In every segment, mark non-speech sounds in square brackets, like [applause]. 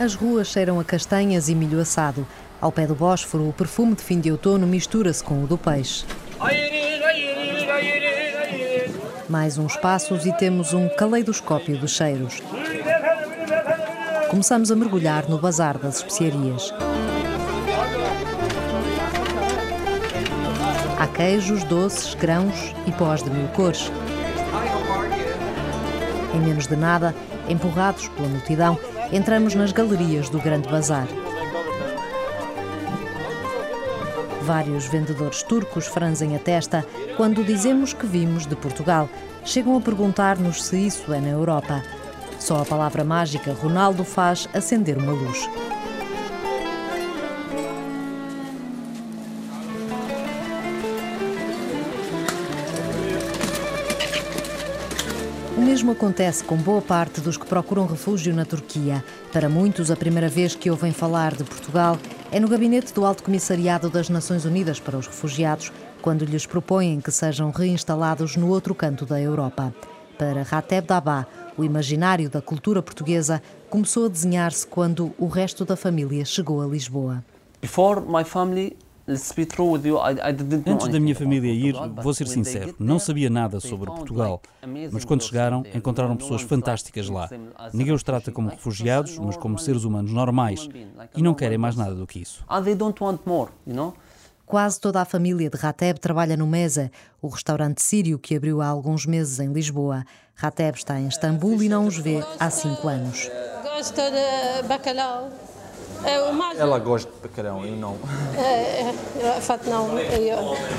As ruas cheiram a castanhas e milho assado. Ao pé do Bósforo, o perfume de fim de outono mistura-se com o do peixe. Mais uns passos e temos um caleidoscópio de cheiros. Começamos a mergulhar no bazar das especiarias. Há queijos, doces, grãos e pós de mil cores. Em menos de nada, empurrados pela multidão, entramos nas galerias do Grande Bazar. Vários vendedores turcos franzem a testa quando dizemos que vimos de Portugal. Chegam a perguntar-nos se isso é na Europa. Só a palavra mágica Ronaldo faz acender uma luz. O mesmo acontece com boa parte dos que procuram refúgio na Turquia. Para muitos, a primeira vez que ouvem falar de Portugal é no gabinete do Alto Comissariado das Nações Unidas para os Refugiados, quando lhes propõem que sejam reinstalados no outro canto da Europa. Para Rateb Dabá, o imaginário da cultura portuguesa começou a desenhar-se quando o resto da família chegou a Lisboa. Before my family Antes da minha família ir, vou ser sincero, não sabia nada sobre Portugal. Mas quando chegaram, encontraram pessoas fantásticas lá. Ninguém os trata como refugiados, mas como seres humanos normais. E não querem mais nada do que isso. Quase toda a família de Rateb trabalha no Mesa, o restaurante sírio que abriu há alguns meses em Lisboa. Rateb está em Istambul e não os vê há cinco anos. Gosto de bacalhau. Ela gosta de bacalhau, eu não.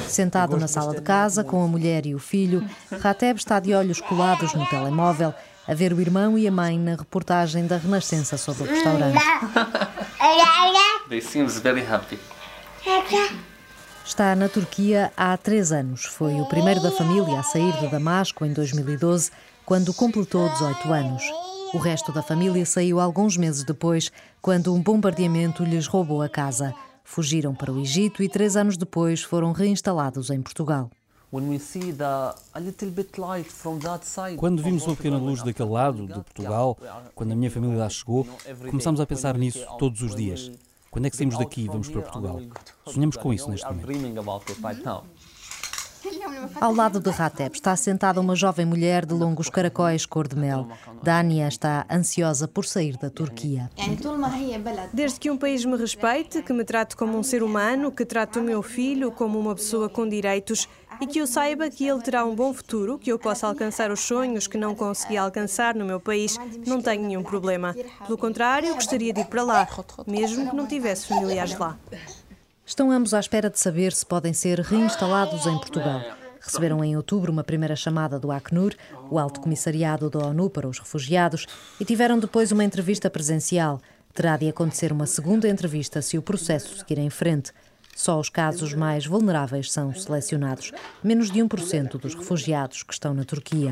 Sentado na sala de casa com a mulher e o filho, Rateb está de olhos colados no telemóvel a ver o irmão e a mãe na reportagem da Renascença sobre o restaurante. They seems very happy. Está na Turquia há três anos. Foi o primeiro da família a sair de Damasco em 2012, quando completou 18 anos. O resto da família saiu alguns meses depois, quando um bombardeamento lhes roubou a casa. Fugiram para o Egito e três anos depois foram reinstalados em Portugal. Quando vimos uma pequena luz daquele lado, de Portugal, quando a minha família lá chegou, começámos a pensar nisso todos os dias. Quando é que saímos daqui e vamos para Portugal? Sonhamos com isso neste momento. Ao lado de Ratep está sentada uma jovem mulher de longos caracóis cor de mel. Dania está ansiosa por sair da Turquia. Desde que um país me respeite, que me trate como um ser humano, que trate o meu filho como uma pessoa com direitos e que eu saiba que ele terá um bom futuro, que eu possa alcançar os sonhos que não consegui alcançar no meu país, não tenho nenhum problema. Pelo contrário, gostaria de ir para lá, mesmo que não tivesse familiares lá. Estão ambos à espera de saber se podem ser reinstalados em Portugal. Receberam em outubro uma primeira chamada do Acnur, o Alto Comissariado da ONU para os Refugiados, e tiveram depois uma entrevista presencial. Terá de acontecer uma segunda entrevista se o processo seguir em frente. Só os casos mais vulneráveis são selecionados, menos de 1% dos refugiados que estão na Turquia.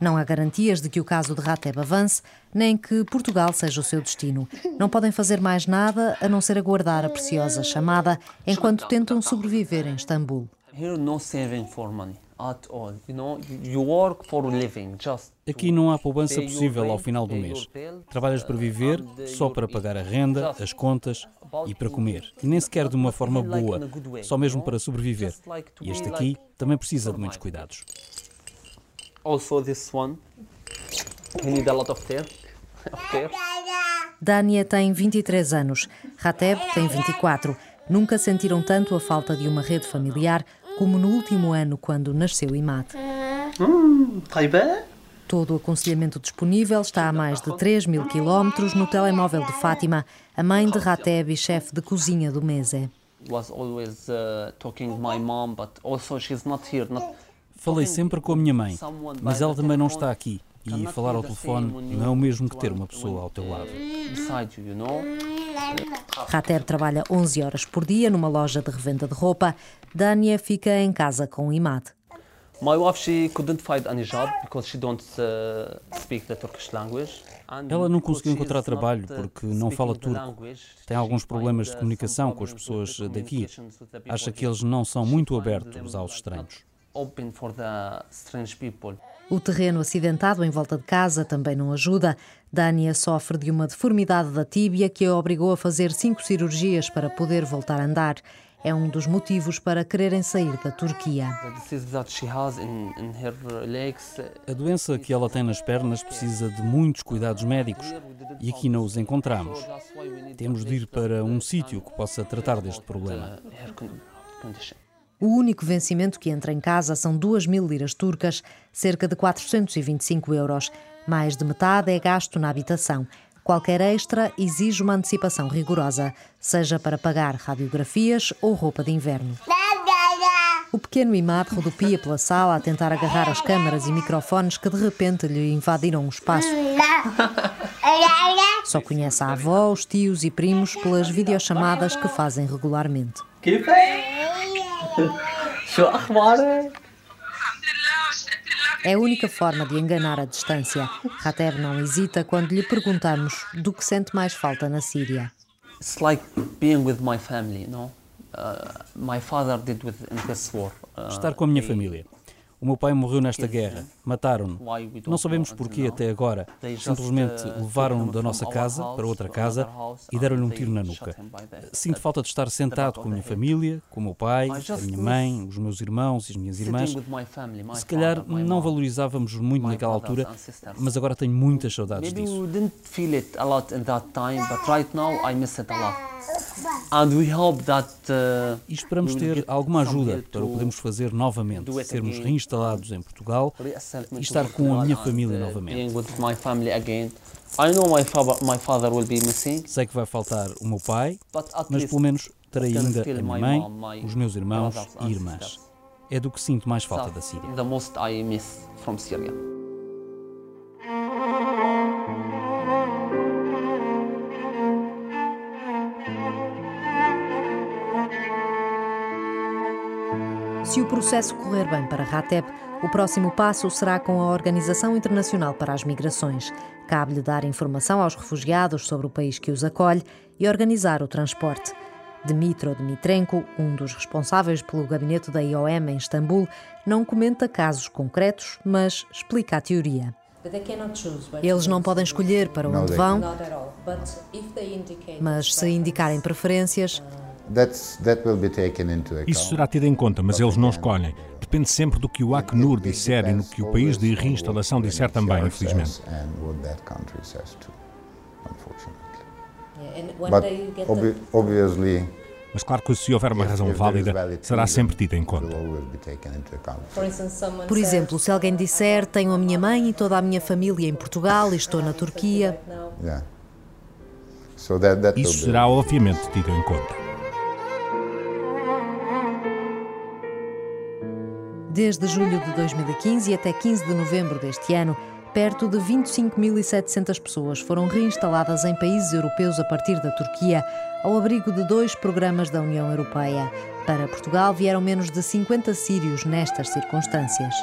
Não há garantias de que o caso de Rateb avance, nem que Portugal seja o seu destino. Não podem fazer mais nada a não ser aguardar a preciosa chamada enquanto tentam sobreviver em Istambul. Aqui não há poupança possível ao final do mês. Trabalhas para viver, só para pagar a renda, as contas e para comer. E nem sequer de uma forma boa, só mesmo para sobreviver. E este aqui também precisa de muitos cuidados. Also this one, we need a lot of care. [laughs] care. Dania tem 23 anos, Rateb tem 24. Nunca sentiram tanto a falta de uma rede familiar como no último ano, quando nasceu Imad. Hum, Todo o aconselhamento disponível está a mais de 3 mil quilómetros no telemóvel de Fátima, a mãe de Rateb e chefe de cozinha do Mese. Uh, Falei sempre com a minha mãe, mas ela também não está aqui. E falar ao telefone não é o mesmo que ter uma pessoa ao teu lado. Rateb trabalha 11 horas por dia numa loja de revenda de roupa. Dania fica em casa com o Imad. My wife she couldn't find any job because she don't uh, speak the Turkish language. Ela não conseguiu encontrar trabalho porque não fala turco. Tem alguns problemas de comunicação com as pessoas daqui. Acha que eles não são muito abertos aos estranhos. O terreno acidentado em volta de casa também não ajuda. Dania sofre de uma deformidade da tíbia que a obrigou a fazer cinco cirurgias para poder voltar a andar é um dos motivos para quererem sair da Turquia. A doença que ela tem nas pernas precisa de muitos cuidados médicos e aqui não os encontramos. Temos de ir para um sítio que possa tratar deste problema. O único vencimento que entra em casa são 2 mil liras turcas, cerca de 425 euros. Mais de metade é gasto na habitação. Qualquer extra exige uma antecipação rigorosa, seja para pagar radiografias ou roupa de inverno. O pequeno Imad rodopia pela sala a tentar agarrar as câmaras e microfones que de repente lhe invadiram o espaço. Só conhece a avó, os tios e primos pelas videochamadas que fazem regularmente. [laughs] É a única forma de enganar a distância. Rateb não hesita quando lhe perguntamos do que sente mais falta na Síria. It's like being with my family, no? Uh, my father did with in this war. Uh, Estar com a minha família. O meu pai morreu nesta guerra. Mataram-no. Não sabemos porquê até agora. Simplesmente uh, levaram-no da nossa casa para outra casa e deram-lhe um tiro na nuca. Sinto falta de estar sentado com a minha família, com o meu pai, a minha mãe, os meus irmãos e as minhas irmãs. Se calhar não valorizávamos muito naquela altura, mas agora tenho muitas saudades disso. E esperamos ter alguma ajuda para o podermos fazer novamente, sermos reinstalados em Portugal e estar com a minha família novamente. Sei que vai faltar o meu pai, mas pelo menos terei ainda a minha mãe, os meus irmãos e irmãs. É do que sinto mais falta da Síria. Processo correr bem para Rateb, o próximo passo será com a Organização Internacional para as Migrações. Cabe-lhe dar informação aos refugiados sobre o país que os acolhe e organizar o transporte. Dmitro Dmitrenko, um dos responsáveis pelo gabinete da IOM em Istambul, não comenta casos concretos, mas explica a teoria. Eles não podem escolher para onde vão, mas se indicarem preferências, isso será tido em conta, mas eles não escolhem. Depende sempre do que o Acnur disser e no que o país de reinstalação disser também, infelizmente. Mas claro que se houver uma razão válida, será sempre tida em conta. Por exemplo, se alguém disser tenho a minha mãe e toda a minha família em Portugal e estou na Turquia. Isso será obviamente tido em conta. Desde julho de 2015 até 15 de novembro deste ano, perto de 25.700 pessoas foram reinstaladas em países europeus a partir da Turquia, ao abrigo de dois programas da União Europeia. Para Portugal vieram menos de 50 sírios nestas circunstâncias.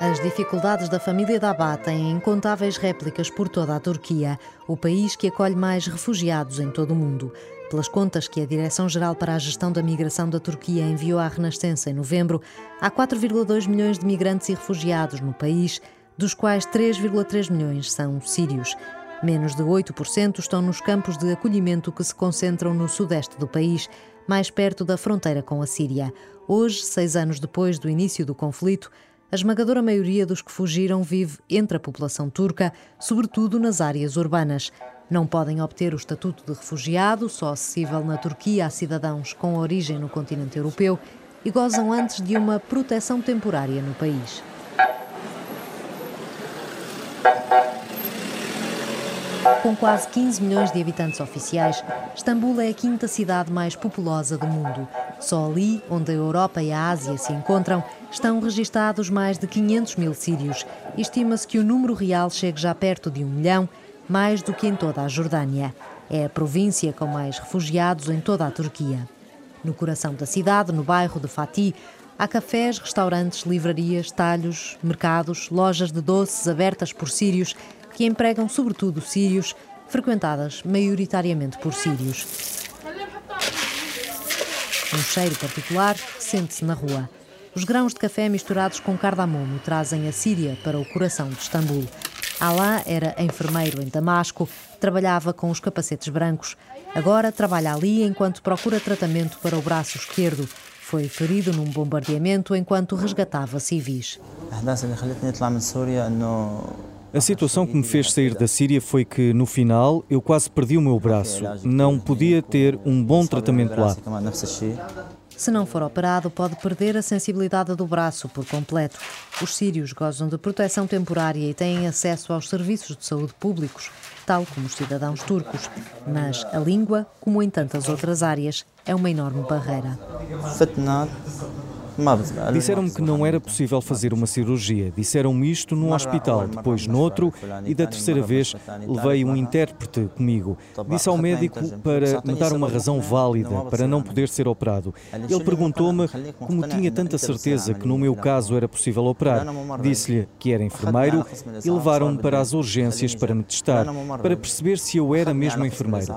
As dificuldades da família Dabá têm incontáveis réplicas por toda a Turquia, o país que acolhe mais refugiados em todo o mundo. Pelas contas que a Direção-Geral para a Gestão da Migração da Turquia enviou à Renascença em novembro, há 4,2 milhões de migrantes e refugiados no país, dos quais 3,3 milhões são sírios. Menos de 8% estão nos campos de acolhimento que se concentram no sudeste do país, mais perto da fronteira com a Síria. Hoje, seis anos depois do início do conflito, a esmagadora maioria dos que fugiram vive entre a população turca, sobretudo nas áreas urbanas. Não podem obter o estatuto de refugiado, só acessível na Turquia a cidadãos com origem no continente europeu, e gozam antes de uma proteção temporária no país. Com quase 15 milhões de habitantes oficiais, Istambul é a quinta cidade mais populosa do mundo. Só ali, onde a Europa e a Ásia se encontram, estão registados mais de 500 mil sírios. Estima-se que o número real chegue já perto de um milhão mais do que em toda a Jordânia. É a província com mais refugiados em toda a Turquia. No coração da cidade, no bairro de Fatih, há cafés, restaurantes, livrarias, talhos, mercados, lojas de doces abertas por sírios que empregam sobretudo sírios, frequentadas maioritariamente por sírios. Um cheiro particular sente-se na rua. Os grãos de café misturados com cardamomo trazem a Síria para o coração de Istambul. Alá era enfermeiro em Damasco, trabalhava com os capacetes brancos. Agora trabalha ali enquanto procura tratamento para o braço esquerdo. Foi ferido num bombardeamento enquanto resgatava civis. A situação que me fez sair da Síria foi que, no final, eu quase perdi o meu braço. Não podia ter um bom tratamento lá. Se não for operado, pode perder a sensibilidade do braço por completo. Os sírios gozam de proteção temporária e têm acesso aos serviços de saúde públicos, tal como os cidadãos turcos. Mas a língua, como em tantas outras áreas, é uma enorme barreira. Disseram-me que não era possível fazer uma cirurgia. Disseram-me isto num hospital, depois noutro e da terceira vez levei um intérprete comigo. Disse ao médico para me dar uma razão válida para não poder ser operado. Ele perguntou-me como tinha tanta certeza que no meu caso era possível operar. Disse-lhe que era enfermeiro e levaram-me para as urgências para me testar, para perceber se eu era mesmo enfermeiro.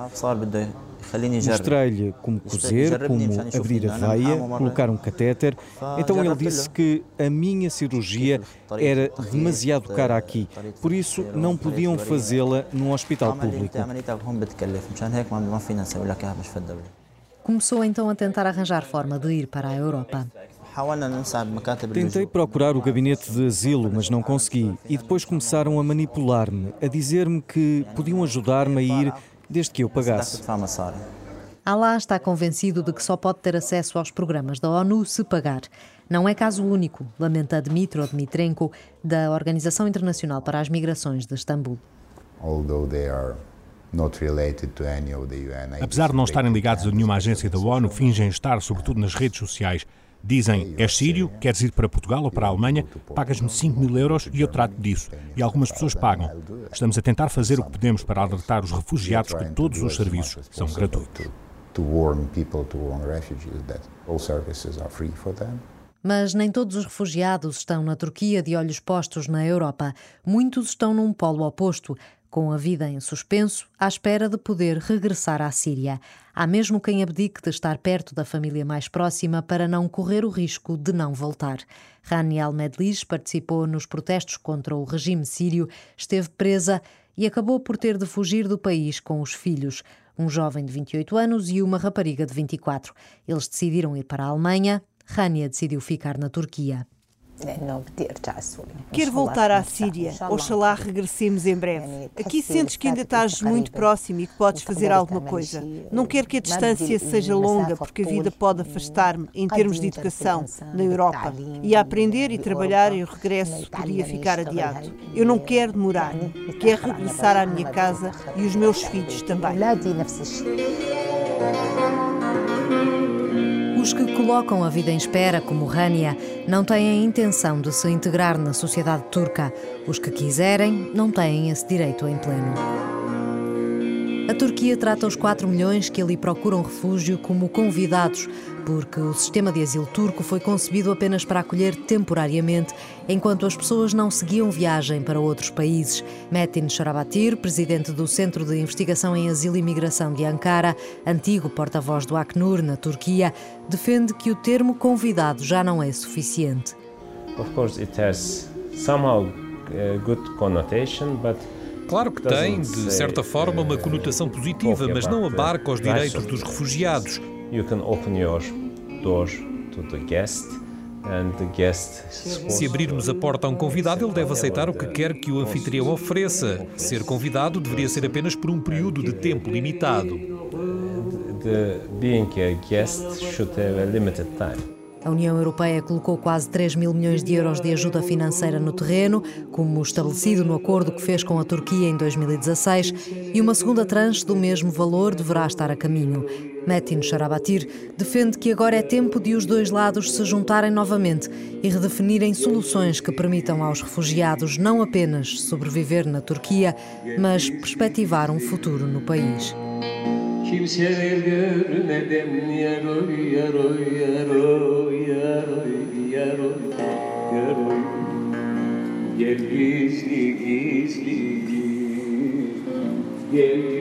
Mostrei-lhe como cozer, como abrir a veia, colocar um catéter. Então ele disse que a minha cirurgia era demasiado cara aqui, por isso não podiam fazê-la num hospital público. Começou então a tentar arranjar forma de ir para a Europa. Tentei procurar o gabinete de asilo, mas não consegui. E depois começaram a manipular-me, a dizer-me que podiam ajudar-me a ir desde que eu pagasse. Alá está convencido de que só pode ter acesso aos programas da ONU se pagar. Não é caso único, lamenta Dmitro Dmitrenko, da Organização Internacional para as Migrações de Istambul. Apesar de não estarem ligados a nenhuma agência da ONU, fingem estar, sobretudo nas redes sociais. Dizem, és sírio, queres ir para Portugal ou para a Alemanha, pagas-me 5 mil euros e eu trato disso. E algumas pessoas pagam. Estamos a tentar fazer o que podemos para alertar os refugiados que todos os serviços são gratuitos. Mas nem todos os refugiados estão na Turquia de olhos postos na Europa. Muitos estão num polo oposto, com a vida em suspenso, à espera de poder regressar à Síria. Há mesmo quem abdique de estar perto da família mais próxima para não correr o risco de não voltar. Rani al-Medlis participou nos protestos contra o regime sírio, esteve presa e acabou por ter de fugir do país com os filhos, um jovem de 28 anos e uma rapariga de 24. Eles decidiram ir para a Alemanha. Rania decidiu ficar na Turquia. Quero voltar à Síria. Oxalá regressemos em breve. Aqui sentes que ainda estás muito próximo e que podes fazer alguma coisa. Não quero que a distância seja longa, porque a vida pode afastar-me em termos de educação na Europa. E a aprender e trabalhar e o regresso podia ficar adiado. Eu não quero demorar. Quero regressar à minha casa e os meus filhos também. Os que colocam a vida em espera, como Rania, não têm a intenção de se integrar na sociedade turca. Os que quiserem não têm esse direito em pleno. A Turquia trata os 4 milhões que ali procuram refúgio como convidados, porque o sistema de asilo turco foi concebido apenas para acolher temporariamente, enquanto as pessoas não seguiam viagem para outros países. Metin Sharabatir, presidente do Centro de Investigação em Asilo e Migração de Ankara, antigo porta-voz do Acnur na Turquia, defende que o termo convidado já não é suficiente. Of course it has somehow good connotation, but Claro que tem, de certa forma, uma conotação positiva, mas não abarca os direitos dos refugiados. Se abrirmos a porta a um convidado, ele deve aceitar o que quer que o anfitrião ofereça. Ser convidado deveria ser apenas por um período de tempo limitado. being a guest should have a limited time. A União Europeia colocou quase 3 mil milhões de euros de ajuda financeira no terreno, como estabelecido no acordo que fez com a Turquia em 2016, e uma segunda tranche do mesmo valor deverá estar a caminho. Metin Sharabatir defende que agora é tempo de os dois lados se juntarem novamente e redefinirem soluções que permitam aos refugiados não apenas sobreviver na Turquia, mas perspectivar um futuro no país. kimseler yaroy yaroy yaroy Gel gizli gizli. Gel